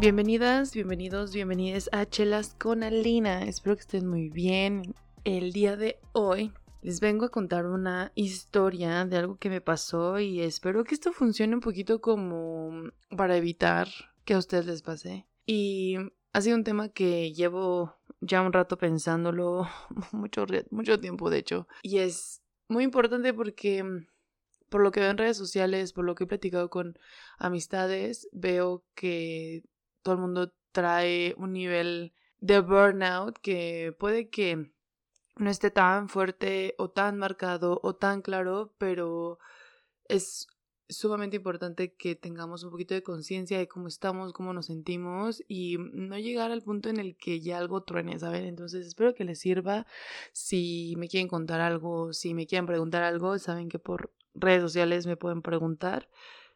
Bienvenidas, bienvenidos, bienvenidas a Chelas con Alina. Espero que estén muy bien. El día de hoy les vengo a contar una historia de algo que me pasó y espero que esto funcione un poquito como para evitar que a ustedes les pase. Y ha sido un tema que llevo ya un rato pensándolo, mucho, mucho tiempo de hecho. Y es muy importante porque por lo que veo en redes sociales, por lo que he platicado con amistades, veo que todo el mundo trae un nivel de burnout que puede que no esté tan fuerte o tan marcado o tan claro, pero es sumamente importante que tengamos un poquito de conciencia de cómo estamos, cómo nos sentimos y no llegar al punto en el que ya algo truene, ¿saben? Entonces espero que les sirva. Si me quieren contar algo, si me quieren preguntar algo, saben que por redes sociales me pueden preguntar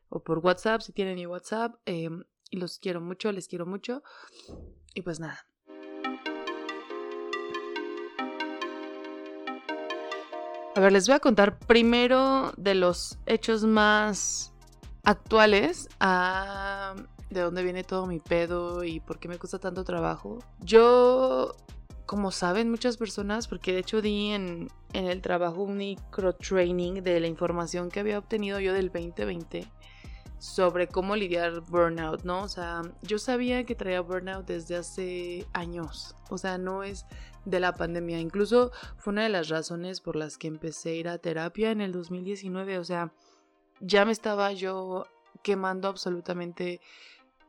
o por WhatsApp, si tienen mi WhatsApp. Em, y los quiero mucho, les quiero mucho. Y pues nada. A ver, les voy a contar primero de los hechos más actuales a de dónde viene todo mi pedo y por qué me cuesta tanto trabajo. Yo, como saben muchas personas, porque de hecho di en, en el trabajo un micro training de la información que había obtenido yo del 2020 sobre cómo lidiar burnout, ¿no? O sea, yo sabía que traía burnout desde hace años, o sea, no es de la pandemia, incluso fue una de las razones por las que empecé a ir a terapia en el 2019, o sea, ya me estaba yo quemando absolutamente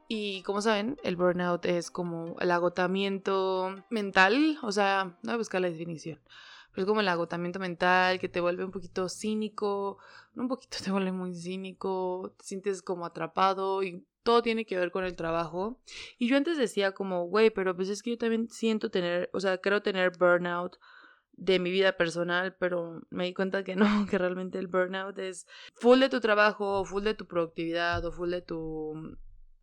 y como saben, el burnout es como el agotamiento mental, o sea, no voy a buscar la definición, pero es como el agotamiento mental que te vuelve un poquito cínico, un poquito te vuelve muy cínico, te sientes como atrapado y todo tiene que ver con el trabajo. Y yo antes decía como, güey, pero pues es que yo también siento tener, o sea, creo tener burnout de mi vida personal, pero me di cuenta que no, que realmente el burnout es full de tu trabajo, full de tu productividad, o full de tu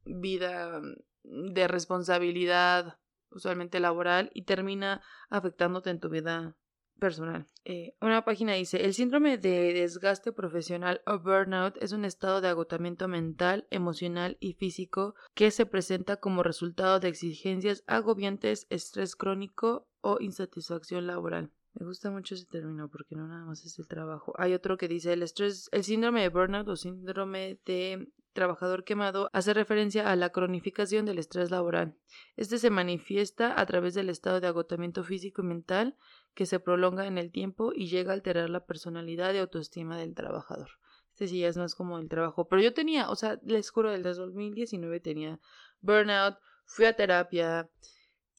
vida de responsabilidad, usualmente laboral, y termina afectándote en tu vida personal. Eh, una página dice, el síndrome de desgaste profesional o burnout es un estado de agotamiento mental, emocional y físico que se presenta como resultado de exigencias agobiantes, estrés crónico o insatisfacción laboral. Me gusta mucho ese término porque no nada más es el trabajo. Hay otro que dice el estrés, el síndrome de burnout o síndrome de trabajador quemado hace referencia a la cronificación del estrés laboral. Este se manifiesta a través del estado de agotamiento físico y mental que se prolonga en el tiempo y llega a alterar la personalidad y autoestima del trabajador. Este sí ya es más como el trabajo. Pero yo tenía, o sea, les juro, desde 2019 tenía burnout, fui a terapia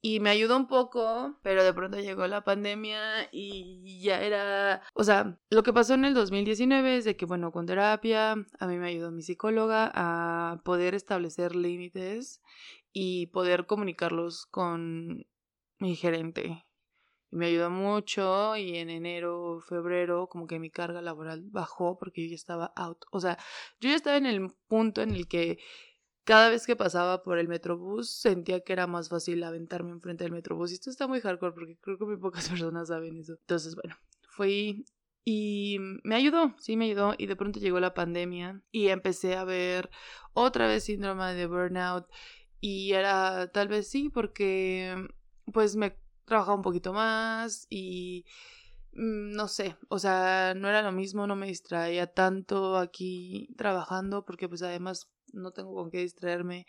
y me ayudó un poco, pero de pronto llegó la pandemia y ya era, o sea, lo que pasó en el 2019 es de que, bueno, con terapia, a mí me ayudó mi psicóloga a poder establecer límites y poder comunicarlos con mi gerente me ayudó mucho y en enero, febrero, como que mi carga laboral bajó porque yo ya estaba out. O sea, yo ya estaba en el punto en el que cada vez que pasaba por el metrobús sentía que era más fácil aventarme enfrente del metrobús. Y esto está muy hardcore porque creo que muy pocas personas saben eso. Entonces, bueno, fui y me ayudó, sí me ayudó. Y de pronto llegó la pandemia y empecé a ver otra vez síndrome de burnout. Y era tal vez sí porque pues me trabajaba un poquito más y mm, no sé, o sea, no era lo mismo, no me distraía tanto aquí trabajando porque pues además no tengo con qué distraerme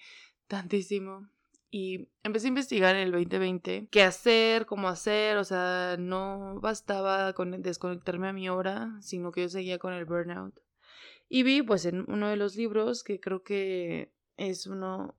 tantísimo. Y empecé a investigar en el 2020 qué hacer, cómo hacer, o sea, no bastaba con desconectarme a mi hora, sino que yo seguía con el burnout. Y vi pues en uno de los libros que creo que es uno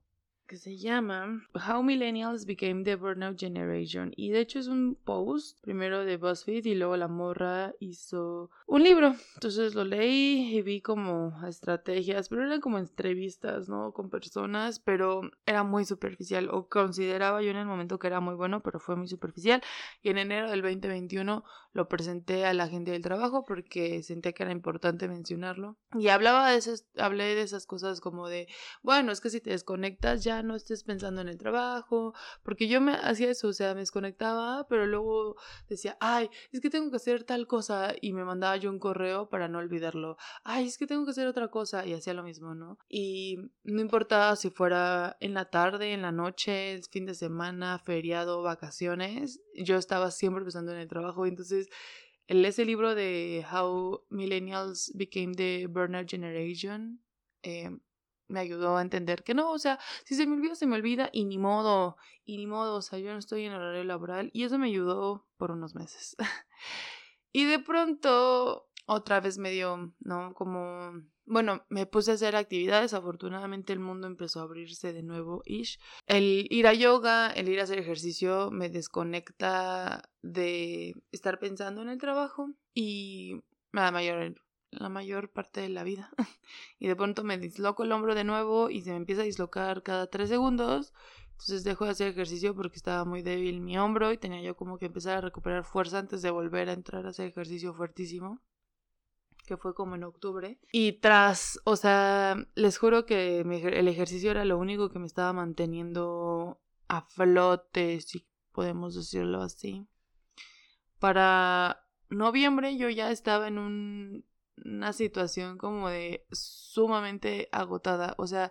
que se llama How Millennials Became the Burnout Generation. Y de hecho es un post, primero de BuzzFeed y luego la morra hizo un libro. Entonces lo leí y vi como estrategias, pero eran como entrevistas, ¿no? Con personas, pero era muy superficial. O consideraba yo en el momento que era muy bueno, pero fue muy superficial. Y en enero del 2021 lo presenté a la gente del trabajo porque sentía que era importante mencionarlo. Y hablaba de esas, hablé de esas cosas como de, bueno, es que si te desconectas ya no estés pensando en el trabajo, porque yo me hacía eso, o sea, me desconectaba, pero luego decía, ay, es que tengo que hacer tal cosa y me mandaba yo un correo para no olvidarlo, ay, es que tengo que hacer otra cosa y hacía lo mismo, ¿no? Y no importaba si fuera en la tarde, en la noche, fin de semana, feriado, vacaciones, yo estaba siempre pensando en el trabajo y entonces ese libro de How Millennials Became the Burnout Generation eh, me ayudó a entender que no, o sea, si se me olvida, se me olvida y ni modo, y ni modo, o sea, yo no estoy en horario laboral y eso me ayudó por unos meses. y de pronto otra vez me dio, ¿no? Como, bueno, me puse a hacer actividades, afortunadamente el mundo empezó a abrirse de nuevo, ish. El ir a yoga, el ir a hacer ejercicio me desconecta de estar pensando en el trabajo y la mayor, la mayor parte de la vida. y de pronto me disloco el hombro de nuevo y se me empieza a dislocar cada tres segundos. Entonces dejo de hacer ejercicio porque estaba muy débil mi hombro y tenía yo como que empezar a recuperar fuerza antes de volver a entrar a hacer ejercicio fuertísimo que fue como en octubre. Y tras, o sea, les juro que el ejercicio era lo único que me estaba manteniendo a flote, si podemos decirlo así. Para noviembre yo ya estaba en un, una situación como de sumamente agotada. O sea,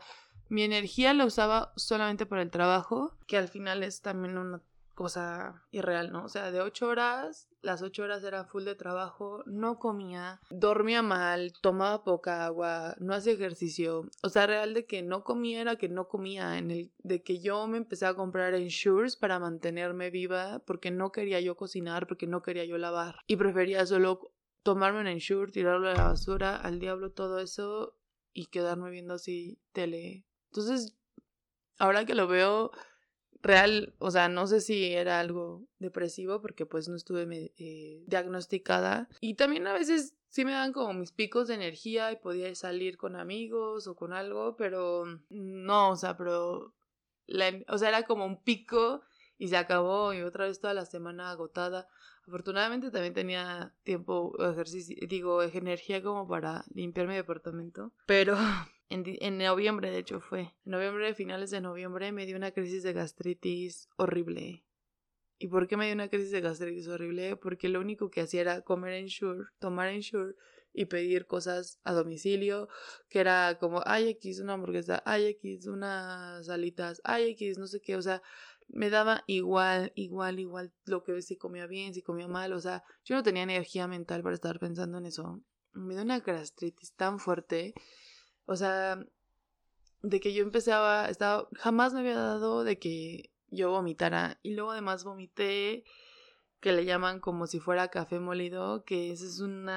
mi energía la usaba solamente para el trabajo, que al final es también una cosa irreal, ¿no? O sea, de ocho horas, las ocho horas era full de trabajo, no comía, dormía mal, tomaba poca agua, no hacía ejercicio. O sea, real de que no comía era que no comía, en el, de que yo me empecé a comprar ensures para mantenerme viva, porque no quería yo cocinar, porque no quería yo lavar. Y prefería solo tomarme un ensure, tirarlo a la basura, al diablo todo eso, y quedarme viendo así tele. Entonces, ahora que lo veo real, o sea, no sé si era algo depresivo porque pues no estuve eh, diagnosticada. Y también a veces sí me dan como mis picos de energía y podía salir con amigos o con algo, pero no, o sea, pero, o sea, era como un pico y se acabó y otra vez toda la semana agotada. Afortunadamente también tenía tiempo, ejercicio, digo, energía como para limpiar mi departamento, pero En, noviembre, de hecho, fue. En noviembre, finales de noviembre, me dio una crisis de gastritis horrible. ¿Y por qué me dio una crisis de gastritis horrible? Porque lo único que hacía era comer Ensure, tomar Ensure y pedir cosas a domicilio, que era como, ay, X, una hamburguesa, ay, X, unas alitas, ay, X, no sé qué, o sea, me daba igual, igual, igual lo que si comía bien, si comía mal, o sea, yo no tenía energía mental para estar pensando en eso. Me dio una gastritis tan fuerte o sea, de que yo empezaba, estaba, jamás me había dado de que yo vomitara. Y luego además vomité, que le llaman como si fuera café molido, que ese es un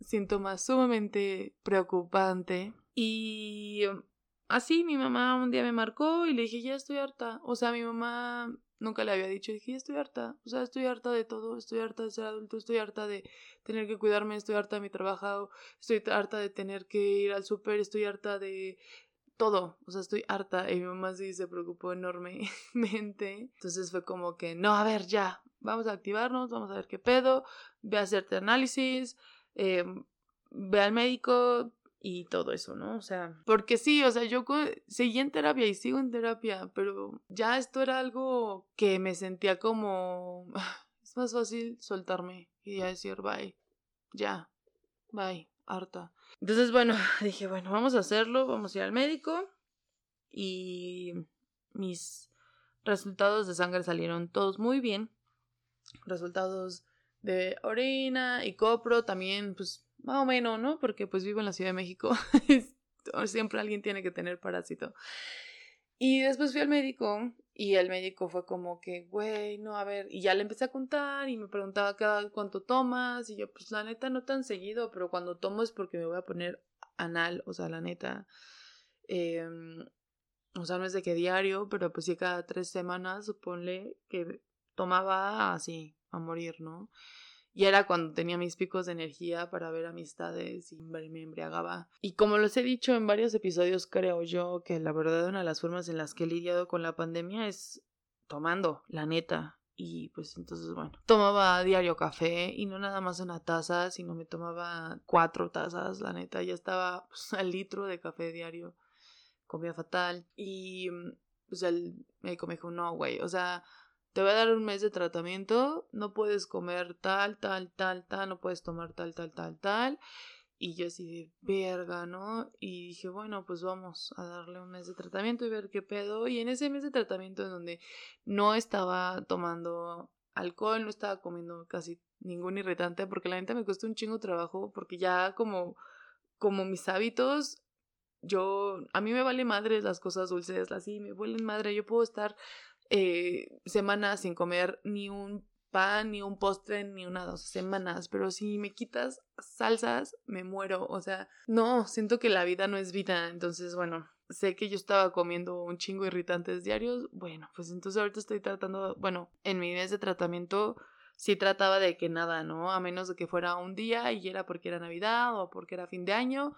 síntoma sumamente preocupante. Y así mi mamá un día me marcó y le dije, ya estoy harta. O sea, mi mamá nunca le había dicho, dije, estoy harta. O sea, estoy harta de todo, estoy harta de ser adulto, estoy harta de tener que cuidarme, estoy harta de mi trabajo, estoy harta de tener que ir al súper, estoy harta de todo, o sea, estoy harta y mi mamá sí se preocupó enormemente. Entonces fue como que, no, a ver, ya, vamos a activarnos, vamos a ver qué pedo, ve a hacerte análisis, eh, ve al médico, y todo eso, ¿no? O sea, porque sí, o sea, yo seguí en terapia y sigo en terapia, pero ya esto era algo que me sentía como, es más fácil soltarme y decir, bye, ya, bye, harta. Entonces, bueno, dije, bueno, vamos a hacerlo, vamos a ir al médico y mis resultados de sangre salieron todos muy bien. Resultados de orina y copro también, pues más o menos, ¿no? Porque pues vivo en la Ciudad de México. Siempre alguien tiene que tener parásito. Y después fui al médico y el médico fue como que, güey, no, a ver, y ya le empecé a contar y me preguntaba cada cuánto tomas y yo, pues la neta no tan seguido, pero cuando tomo es porque me voy a poner anal, o sea, la neta, em, o sea, no es de que diario, pero pues sí cada tres semanas, suponle que tomaba así, a morir, ¿no? Y era cuando tenía mis picos de energía para ver amistades y me embriagaba. Y como les he dicho en varios episodios, creo yo que la verdad una de las formas en las que he lidiado con la pandemia es tomando, la neta. Y pues entonces, bueno, tomaba diario café y no nada más una taza, sino me tomaba cuatro tazas, la neta. Ya estaba pues, al litro de café diario. Comía fatal. Y pues el médico me dijo, no, güey, o sea, te voy a dar un mes de tratamiento, no puedes comer tal, tal, tal, tal, no puedes tomar tal, tal, tal, tal. Y yo así de verga, ¿no? Y dije, bueno, pues vamos a darle un mes de tratamiento y ver qué pedo. Y en ese mes de tratamiento en donde no estaba tomando alcohol, no estaba comiendo casi ningún irritante, porque la neta me costó un chingo trabajo, porque ya como, como mis hábitos, yo, a mí me vale madre las cosas dulces, así me vuelven madre, yo puedo estar eh, semanas sin comer ni un pan, ni un postre, ni una dos semanas, pero si me quitas salsas, me muero, o sea, no, siento que la vida no es vida, entonces, bueno, sé que yo estaba comiendo un chingo irritantes diarios, bueno, pues entonces ahorita estoy tratando, bueno, en mi mes de tratamiento sí trataba de que nada, ¿no? A menos de que fuera un día y era porque era Navidad o porque era fin de año,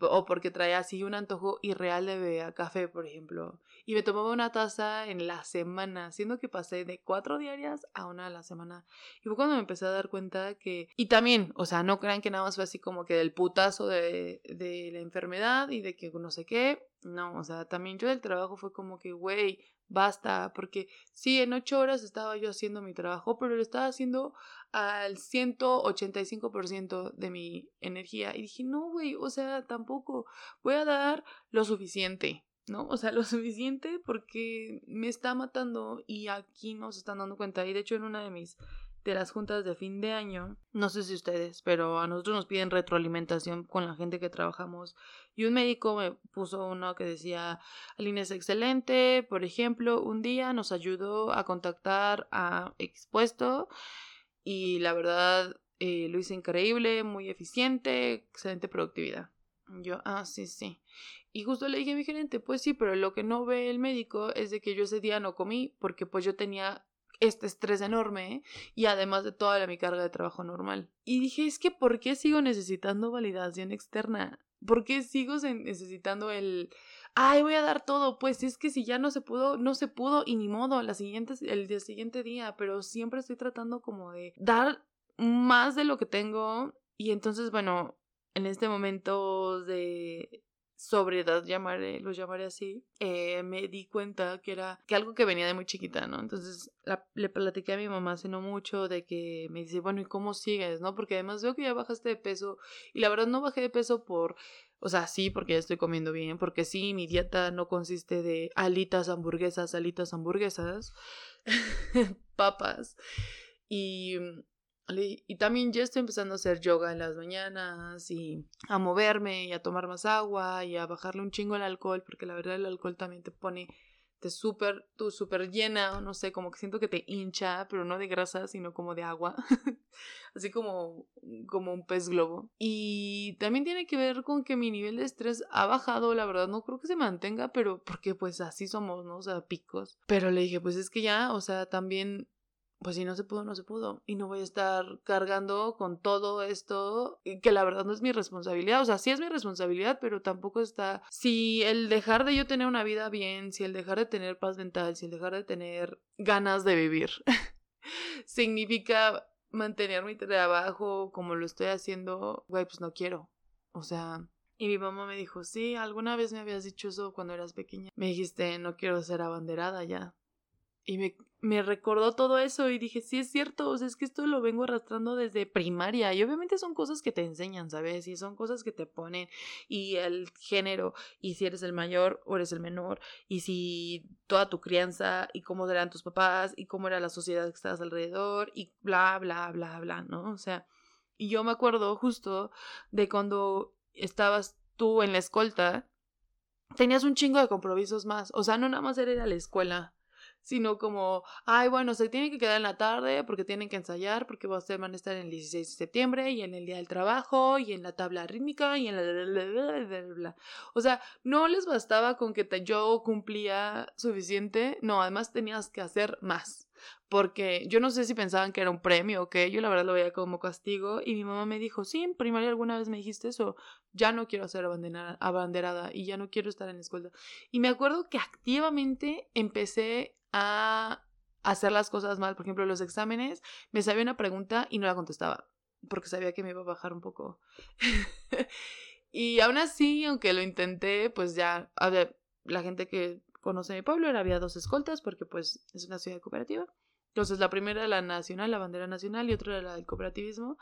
o porque traía así un antojo irreal de beber café, por ejemplo. Y me tomaba una taza en la semana, siendo que pasé de cuatro diarias a una a la semana. Y fue cuando me empecé a dar cuenta que... Y también, o sea, no crean que nada más fue así como que del putazo de, de la enfermedad y de que no sé qué. No, o sea, también yo del trabajo fue como que, güey, basta, porque sí, en ocho horas estaba yo haciendo mi trabajo, pero lo estaba haciendo al 185% de mi energía. Y dije, no, güey, o sea, tampoco voy a dar lo suficiente, ¿no? O sea, lo suficiente porque me está matando y aquí no se están dando cuenta. Y de hecho, en una de mis de las juntas de fin de año, no sé si ustedes, pero a nosotros nos piden retroalimentación con la gente que trabajamos y un médico me puso uno que decía, Aline es excelente, por ejemplo, un día nos ayudó a contactar a expuesto y la verdad eh, lo hice increíble, muy eficiente, excelente productividad. Yo, ah, sí, sí. Y justo le dije a mi gerente, pues sí, pero lo que no ve el médico es de que yo ese día no comí porque pues yo tenía este estrés enorme y además de toda mi carga de trabajo normal. Y dije, es que ¿por qué sigo necesitando validación externa? ¿Por qué sigo necesitando el, ay, voy a dar todo? Pues es que si ya no se pudo, no se pudo y ni modo, la siguiente, el día siguiente día, pero siempre estoy tratando como de dar más de lo que tengo y entonces, bueno, en este momento de sobriedad, llamaré, lo llamaré así, eh, me di cuenta que era que algo que venía de muy chiquita, ¿no? Entonces le platiqué a mi mamá hace no mucho de que me dice, bueno, ¿y cómo sigues, no? Porque además veo que ya bajaste de peso y la verdad no bajé de peso por, o sea, sí, porque ya estoy comiendo bien, porque sí, mi dieta no consiste de alitas, hamburguesas, alitas, hamburguesas, papas y y también ya estoy empezando a hacer yoga en las mañanas y a moverme y a tomar más agua y a bajarle un chingo el alcohol, porque la verdad el alcohol también te pone, te súper, tú súper llena, no sé, como que siento que te hincha, pero no de grasa, sino como de agua, así como, como un pez globo. Y también tiene que ver con que mi nivel de estrés ha bajado, la verdad, no creo que se mantenga, pero porque pues así somos, ¿no? O sea, picos. Pero le dije, pues es que ya, o sea, también pues si no se pudo, no se pudo. Y no voy a estar cargando con todo esto, que la verdad no es mi responsabilidad. O sea, sí es mi responsabilidad, pero tampoco está... Si el dejar de yo tener una vida bien, si el dejar de tener paz mental, si el dejar de tener ganas de vivir, significa mantener mi trabajo como lo estoy haciendo, güey, pues no quiero. O sea... Y mi mamá me dijo, sí, alguna vez me habías dicho eso cuando eras pequeña. Me dijiste, no quiero ser abanderada ya. Y me, me, recordó todo eso y dije, sí es cierto, o sea, es que esto lo vengo arrastrando desde primaria y obviamente son cosas que te enseñan, ¿sabes? Y son cosas que te ponen y el género y si eres el mayor o eres el menor y si toda tu crianza y cómo eran tus papás y cómo era la sociedad que estabas alrededor y bla, bla, bla, bla, ¿no? O sea, y yo me acuerdo justo de cuando estabas tú en la escolta, tenías un chingo de compromisos más, o sea, no nada más era la escuela sino como, ay, bueno, se tiene que quedar en la tarde porque tienen que ensayar, porque van a estar en el 16 de septiembre y en el día del trabajo y en la tabla rítmica y en la... O sea, no les bastaba con que yo cumplía suficiente, no, además tenías que hacer más. Porque yo no sé si pensaban que era un premio o qué, yo la verdad lo veía como castigo y mi mamá me dijo, sí, en primaria alguna vez me dijiste eso, ya no quiero ser abanderada y ya no quiero estar en la escuela. Y me acuerdo que activamente empecé a hacer las cosas mal. Por ejemplo, los exámenes, me sabía una pregunta y no la contestaba, porque sabía que me iba a bajar un poco. y aún así, aunque lo intenté, pues ya, a ver, la gente que conoce mi pueblo, había dos escoltas porque pues es una ciudad cooperativa. Entonces la primera era la nacional, la bandera nacional y otra era la del cooperativismo.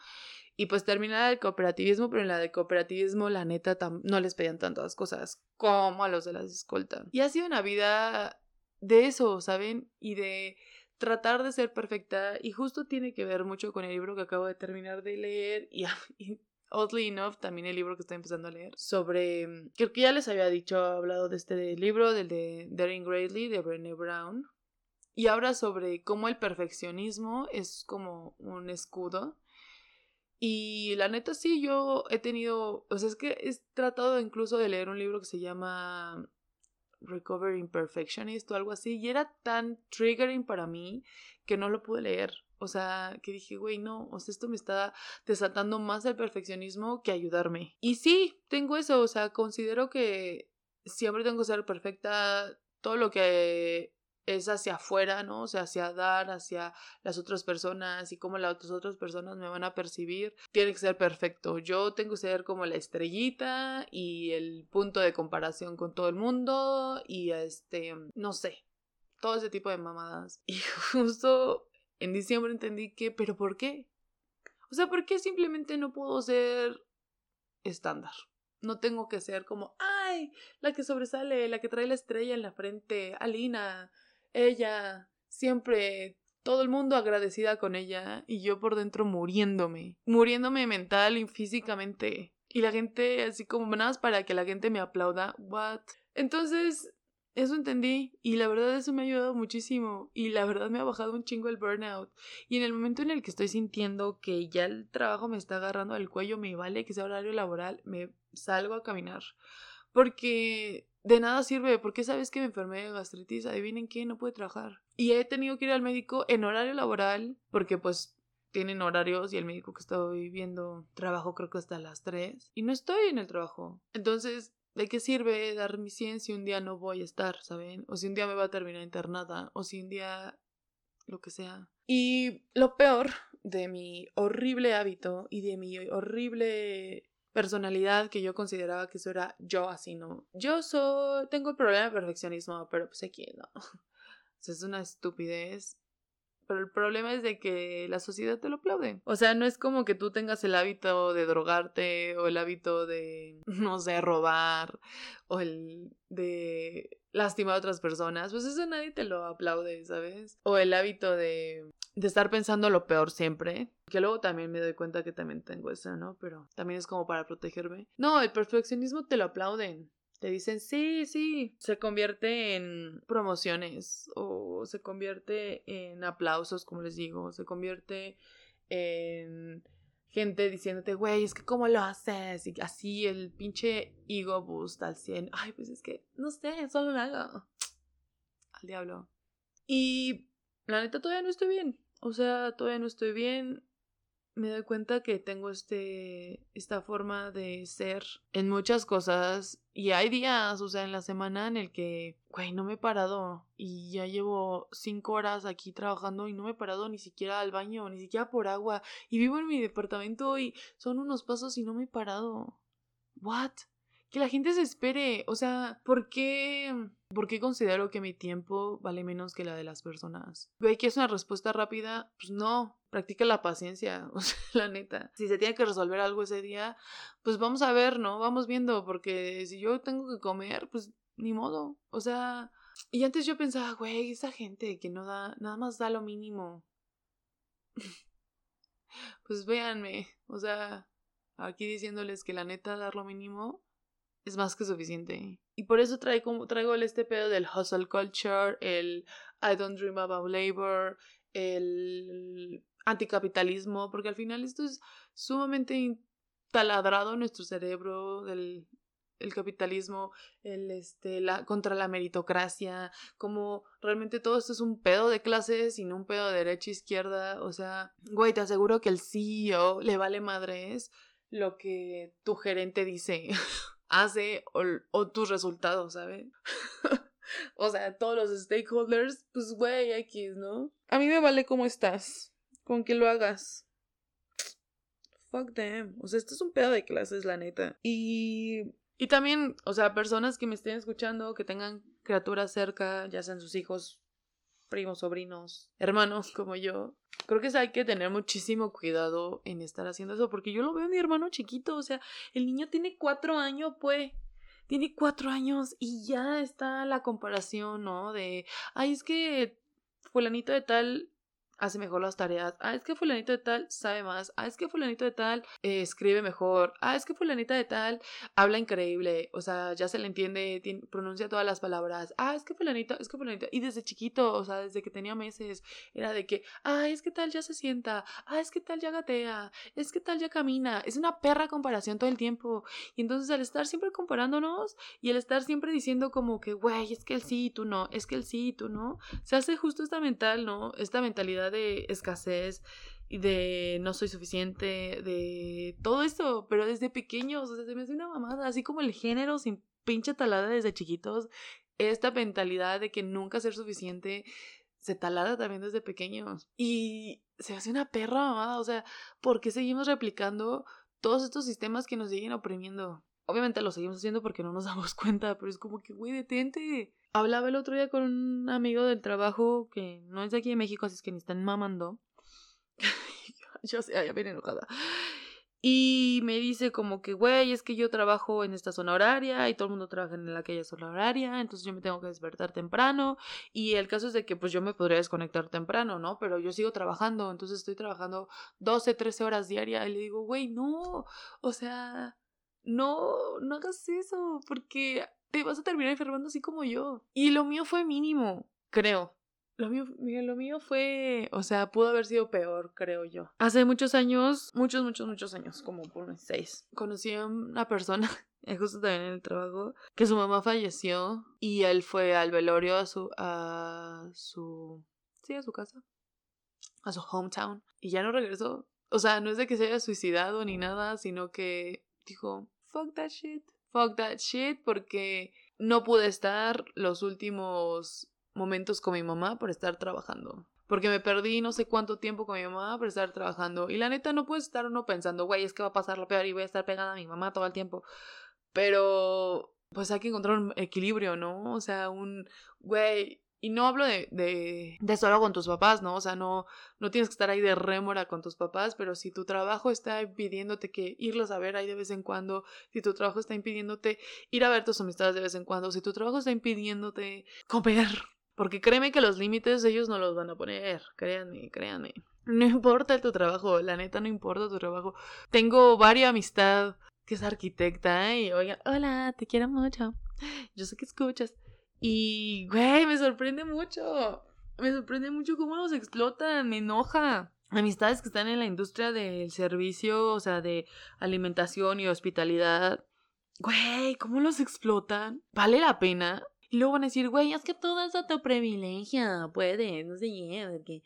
Y pues terminaba el cooperativismo, pero en la del cooperativismo la neta no les pedían tantas cosas como a los de las escoltas. Y ha sido una vida de eso, ¿saben? Y de tratar de ser perfecta y justo tiene que ver mucho con el libro que acabo de terminar de leer oddly enough también el libro que estoy empezando a leer sobre mm, creo que ya les había dicho hablado de este libro del de Daring Greatly de Brené Brown y habla sobre cómo el perfeccionismo es como un escudo y la neta sí yo he tenido o sea es que he tratado incluso de leer un libro que se llama Recovering Perfectionist o algo así, y era tan triggering para mí que no lo pude leer. O sea, que dije, güey, no, o sea, esto me está desatando más el perfeccionismo que ayudarme. Y sí, tengo eso, o sea, considero que siempre tengo que ser perfecta. Todo lo que es hacia afuera, ¿no? O sea, hacia dar, hacia las otras personas y cómo las otras personas me van a percibir. Tiene que ser perfecto. Yo tengo que ser como la estrellita y el punto de comparación con todo el mundo y este, no sé, todo ese tipo de mamadas. Y justo en diciembre entendí que, pero ¿por qué? O sea, ¿por qué simplemente no puedo ser estándar? No tengo que ser como, ay, la que sobresale, la que trae la estrella en la frente, Alina, ella siempre todo el mundo agradecida con ella y yo por dentro muriéndome, muriéndome mental y físicamente. Y la gente así como nada más para que la gente me aplauda. What? Entonces, eso entendí y la verdad eso me ha ayudado muchísimo y la verdad me ha bajado un chingo el burnout. Y en el momento en el que estoy sintiendo que ya el trabajo me está agarrando al cuello, me vale que sea horario laboral, me salgo a caminar. Porque de nada sirve, porque sabes que me enfermé de gastritis, adivinen qué, no pude trabajar. Y he tenido que ir al médico en horario laboral, porque pues tienen horarios y el médico que estoy viendo trabajo creo que hasta las 3 y no estoy en el trabajo. Entonces, ¿de qué sirve dar mi 100 si un día no voy a estar, ¿saben? O si un día me va a terminar internada, o si un día lo que sea. Y lo peor de mi horrible hábito y de mi horrible personalidad que yo consideraba que eso era yo así, ¿no? Yo soy, tengo el problema de perfeccionismo, pero pues aquí no. es una estupidez. Pero el problema es de que la sociedad te lo aplaude. O sea, no es como que tú tengas el hábito de drogarte o el hábito de, no sé, robar o el de lastimar a otras personas. Pues eso nadie te lo aplaude, ¿sabes? O el hábito de de estar pensando lo peor siempre. Que luego también me doy cuenta que también tengo eso, ¿no? Pero también es como para protegerme. No, el perfeccionismo te lo aplauden. Te dicen, sí, sí, se convierte en promociones o se convierte en aplausos, como les digo, se convierte en gente diciéndote, güey, es que cómo lo haces, y así el pinche ego boost al 100. Ay, pues es que, no sé, solo lo hago. Al diablo. Y la neta todavía no estoy bien. O sea, todavía no estoy bien. Me doy cuenta que tengo este, esta forma de ser en muchas cosas. Y hay días, o sea, en la semana en el que, güey, no me he parado. Y ya llevo cinco horas aquí trabajando y no me he parado ni siquiera al baño, ni siquiera por agua. Y vivo en mi departamento y son unos pasos y no me he parado. ¿What? Que la gente se espere. O sea, ¿por qué, ¿por qué considero que mi tiempo vale menos que la de las personas? Ve que es una respuesta rápida. Pues no, practica la paciencia, la neta. Si se tiene que resolver algo ese día, pues vamos a ver, ¿no? Vamos viendo, porque si yo tengo que comer, pues ni modo. O sea, y antes yo pensaba, güey, esa gente que no da, nada más da lo mínimo. pues véanme, o sea, aquí diciéndoles que la neta dar lo mínimo es más que suficiente. Y por eso traigo, este pedo del hustle culture, el I don't dream about labor, el anticapitalismo, porque al final esto es sumamente taladrado en nuestro cerebro del el capitalismo, el este, la, contra la meritocracia, como realmente todo esto es un pedo de clases y no un pedo de derecha e izquierda, o sea, güey, te aseguro que el CEO le vale madres lo que tu gerente dice. hace o, tus resultados, ¿sabes? o sea, todos los stakeholders, pues güey, X, ¿no? A mí me vale cómo estás, con que lo hagas. Fuck them. O sea, esto es un pedo de clases, la neta. Y. Y también, o sea, personas que me estén escuchando, que tengan criaturas cerca, ya sean sus hijos, primos, sobrinos, hermanos como yo. Creo que hay que tener muchísimo cuidado en estar haciendo eso, porque yo lo veo a mi hermano chiquito, o sea, el niño tiene cuatro años, pues, tiene cuatro años y ya está la comparación, ¿no? De, ay, es que fulanito de tal hace mejor las tareas. Ah, es que fulanito de tal sabe más. Ah, es que fulanito de tal eh, escribe mejor. Ah, es que fulanita de tal habla increíble. O sea, ya se le entiende, pronuncia todas las palabras. Ah, es que fulanito, es que fulanito. Y desde chiquito, o sea, desde que tenía meses, era de que, ah, es que tal ya se sienta. Ah, es que tal ya gatea. Es que tal ya camina. Es una perra comparación todo el tiempo. Y entonces al estar siempre comparándonos y al estar siempre diciendo como que, güey, es que él sí tú no, es que él sí tú no, se hace justo esta mental, ¿no? Esta mentalidad de escasez y de no soy suficiente, de todo esto, pero desde pequeños, o sea, se me hace una mamada, así como el género sin pinche talada desde chiquitos, esta mentalidad de que nunca ser suficiente se talada también desde pequeños. Y se hace una perra mamada, o sea, ¿por qué seguimos replicando todos estos sistemas que nos siguen oprimiendo? Obviamente lo seguimos haciendo porque no nos damos cuenta, pero es como que, güey, detente. Hablaba el otro día con un amigo del trabajo que no es de aquí de México, así es que ni están mamando. yo sé, ya viene enojada. Y me dice como que, güey, es que yo trabajo en esta zona horaria y todo el mundo trabaja en aquella zona horaria, entonces yo me tengo que despertar temprano. Y el caso es de que pues yo me podría desconectar temprano, ¿no? Pero yo sigo trabajando, entonces estoy trabajando 12, 13 horas diarias. Y le digo, güey, no, o sea, no, no hagas eso, porque te vas a terminar enfermando así como yo. Y lo mío fue mínimo, creo. Lo mío, lo mío fue, o sea, pudo haber sido peor, creo yo. Hace muchos años, muchos, muchos, muchos años, como por unos seis, conocí a una persona, justo también en el trabajo, que su mamá falleció y él fue al velorio a su, a su, sí, a su casa, a su hometown y ya no regresó. O sea, no es de que se haya suicidado ni nada, sino que dijo, fuck that shit fuck that shit porque no pude estar los últimos momentos con mi mamá por estar trabajando. Porque me perdí no sé cuánto tiempo con mi mamá por estar trabajando. Y la neta no puede estar uno pensando, güey, es que va a pasar lo peor y voy a estar pegada a mi mamá todo el tiempo. Pero pues hay que encontrar un equilibrio, ¿no? O sea, un, güey, y no hablo de, de, de, solo con tus papás, ¿no? O sea, no, no tienes que estar ahí de rémora con tus papás, pero si tu trabajo está impidiéndote que irlos a ver ahí de vez en cuando, si tu trabajo está impidiéndote ir a ver tus amistades de vez en cuando, si tu trabajo está impidiéndote comer, porque créeme que los límites ellos no los van a poner, créanme, créanme. No importa tu trabajo, la neta no importa tu trabajo. Tengo varias amistad que es arquitecta y oiga, hola, te quiero mucho. Yo sé que escuchas. Y, güey, me sorprende mucho. Me sorprende mucho cómo los explotan, me enoja. Amistades que están en la industria del servicio, o sea, de alimentación y hospitalidad. Güey, ¿cómo los explotan? ¿Vale la pena? Y luego van a decir, güey, es que todo eso te privilegia, puede, no sé, que...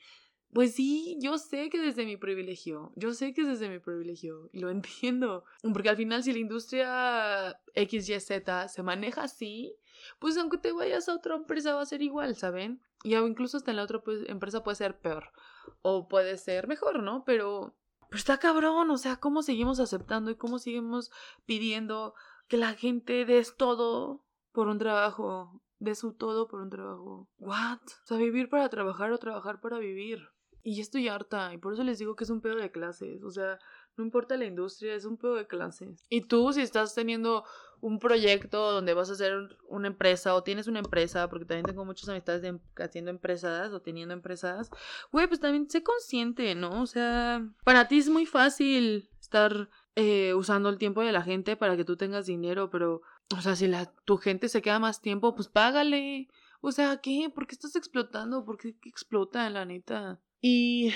Pues sí, yo sé que desde mi privilegio, yo sé que es desde mi privilegio, y lo entiendo. Porque al final si la industria XYZ se maneja así, pues aunque te vayas a otra empresa va a ser igual, ¿saben? Y incluso hasta en la otra pues, empresa puede ser peor o puede ser mejor, ¿no? Pero, está cabrón, o sea, ¿cómo seguimos aceptando y cómo seguimos pidiendo que la gente des todo por un trabajo? De su todo por un trabajo. ¿What? O sea, vivir para trabajar o trabajar para vivir. Y ya estoy harta, y por eso les digo que es un pedo de clases. O sea, no importa la industria, es un pedo de clases. Y tú, si estás teniendo un proyecto donde vas a hacer una empresa o tienes una empresa, porque también tengo muchas amistades de, haciendo empresas o teniendo empresas, güey, pues también sé consciente, ¿no? O sea, para ti es muy fácil estar eh, usando el tiempo de la gente para que tú tengas dinero, pero, o sea, si la, tu gente se queda más tiempo, pues págale. O sea, ¿qué? ¿Por qué estás explotando? ¿Por qué explota, la neta? Y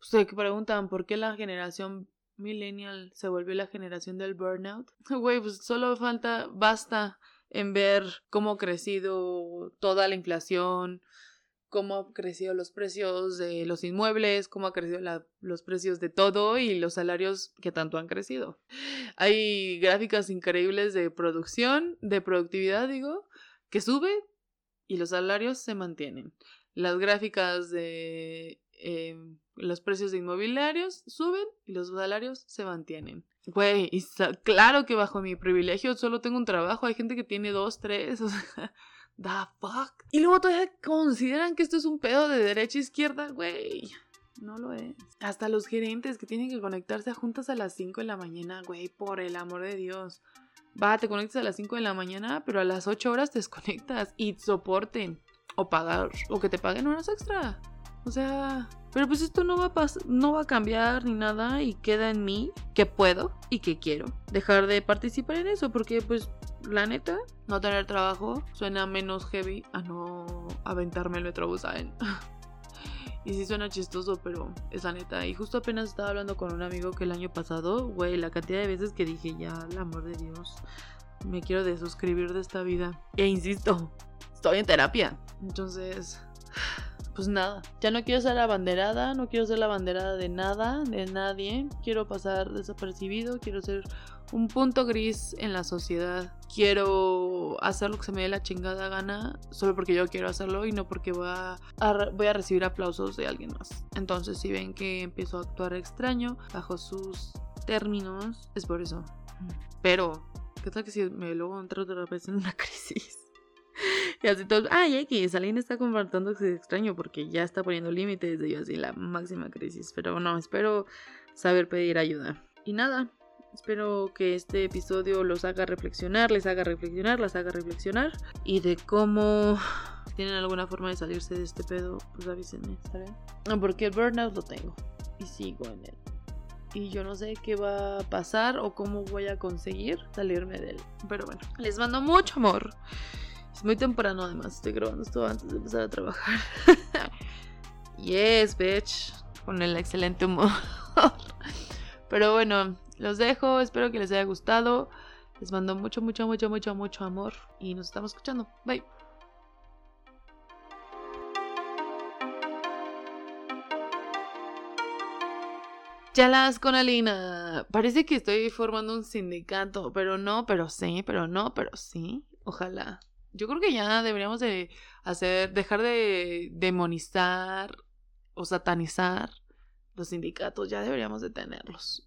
ustedes que preguntan, ¿por qué la generación millennial se volvió la generación del burnout. Güey, pues solo falta, basta en ver cómo ha crecido toda la inflación, cómo han crecido los precios de los inmuebles, cómo han crecido los precios de todo y los salarios que tanto han crecido. Hay gráficas increíbles de producción, de productividad, digo, que sube y los salarios se mantienen. Las gráficas de em, los precios de inmobiliarios suben y los salarios se mantienen. Güey, claro que bajo mi privilegio solo tengo un trabajo, hay gente que tiene dos, tres, o sea, The fuck. Y luego todavía consideran que esto es un pedo de derecha a izquierda, güey. No lo es. Hasta los gerentes que tienen que conectarse a juntas a las 5 de la mañana, güey, por el amor de Dios. Va, te conectas a las 5 de la mañana, pero a las 8 horas te desconectas y soporten. O pagar, o que te paguen horas extra. O sea, pero pues esto no va a no va a cambiar ni nada y queda en mí que puedo y que quiero dejar de participar en eso porque pues la neta, no tener trabajo suena menos heavy a no aventarme el metrobús, ¿saben? Y sí suena chistoso, pero es la neta. Y justo apenas estaba hablando con un amigo que el año pasado, güey, la cantidad de veces que dije, ya, el amor de Dios, me quiero desuscribir de esta vida. E insisto, estoy en terapia. Entonces, pues nada, ya no quiero ser la banderada, no quiero ser la banderada de nada, de nadie. Quiero pasar desapercibido, quiero ser un punto gris en la sociedad. Quiero hacer lo que se me dé la chingada gana solo porque yo quiero hacerlo y no porque voy a, voy a recibir aplausos de alguien más. Entonces, si ven que empiezo a actuar extraño bajo sus términos, es por eso. Pero, ¿qué tal que si me luego entro otra vez en una crisis? Y así todos, ay, X, alguien está comportándose extraño porque ya está poniendo límites de yo así la máxima crisis. Pero no, espero saber pedir ayuda. Y nada, espero que este episodio los haga reflexionar, les haga reflexionar, las haga reflexionar. Y de cómo tienen alguna forma de salirse de este pedo, pues avísenme, ¿saben? Porque el burnout lo tengo y sigo en él. Y yo no sé qué va a pasar o cómo voy a conseguir salirme de él. Pero bueno, les mando mucho amor. Muy temprano además, estoy grabando esto antes de empezar a trabajar. yes, bitch. Con el excelente humor. Pero bueno, los dejo, espero que les haya gustado. Les mando mucho, mucho, mucho, mucho, mucho amor. Y nos estamos escuchando. Bye. Chalas con Alina. Parece que estoy formando un sindicato, pero no, pero sí, pero no, pero sí. Ojalá. Yo creo que ya deberíamos de hacer, dejar de demonizar o satanizar los sindicatos, ya deberíamos de tenerlos.